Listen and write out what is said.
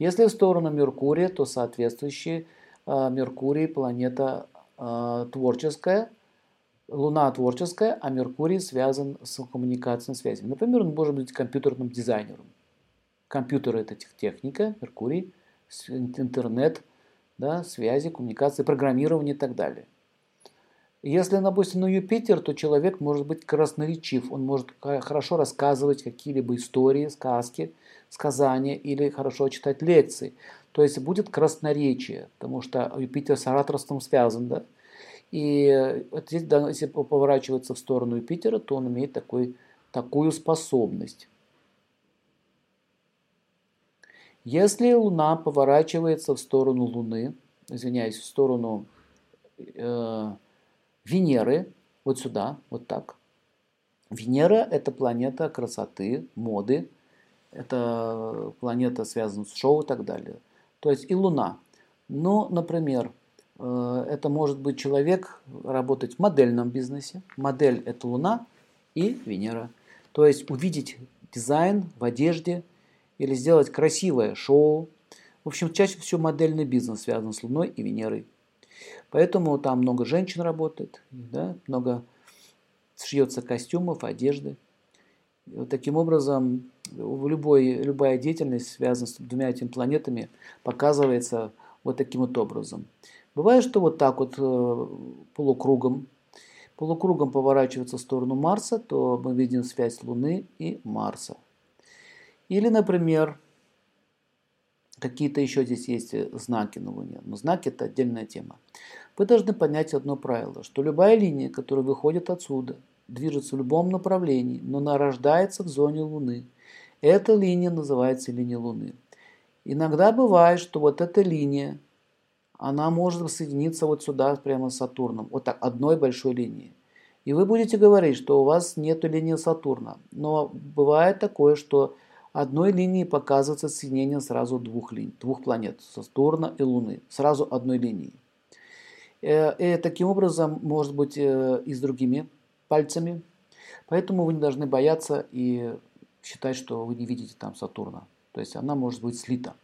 Если в сторону Меркурия, то соответствующий э, Меркурий планета э, творческая, Луна творческая, а Меркурий связан с коммуникацией связями. Например, он может быть компьютерным дизайнером. Компьютер – это техника, Меркурий, интернет, да, связи, коммуникации, программирование и так далее. Если, допустим, на Юпитер, то человек может быть красноречив, он может хорошо рассказывать какие-либо истории, сказки, сказания или хорошо читать лекции. То есть будет красноречие, потому что Юпитер с ораторством связан, да. И вот здесь, да, если поворачиваться в сторону Юпитера, то он имеет такой, такую способность. Если Луна поворачивается в сторону Луны, извиняюсь, в сторону э, Венеры, вот сюда, вот так. Венера – это планета красоты, моды, это планета связана с шоу и так далее. То есть и Луна. Ну, например, э, это может быть человек работать в модельном бизнесе. Модель – это Луна и Венера. То есть увидеть дизайн в одежде или сделать красивое шоу. В общем, чаще всего модельный бизнес связан с Луной и Венерой. Поэтому там много женщин работает, да, много шьется костюмов, одежды. И вот таким образом любой, любая деятельность, связанная с двумя этими планетами, показывается вот таким вот образом. Бывает, что вот так вот э, полукругом, полукругом поворачивается в сторону Марса, то мы видим связь Луны и Марса. Или, например, Какие-то еще здесь есть э, знаки на Луне. Но знаки это отдельная тема. Вы должны понять одно правило, что любая линия, которая выходит отсюда, движется в любом направлении, но нарождается в зоне Луны. Эта линия называется линия Луны. Иногда бывает, что вот эта линия, она может соединиться вот сюда прямо с Сатурном, вот так, одной большой линией. И вы будете говорить, что у вас нет линии Сатурна. Но бывает такое, что одной линии показывается соединение сразу двух, линий, двух планет, Сатурна и Луны, сразу одной линии. Э, и таким образом может быть э, и с другими пальцами. Поэтому вы не должны бояться и считать, что вы не видите там Сатурна. То есть она может быть слита.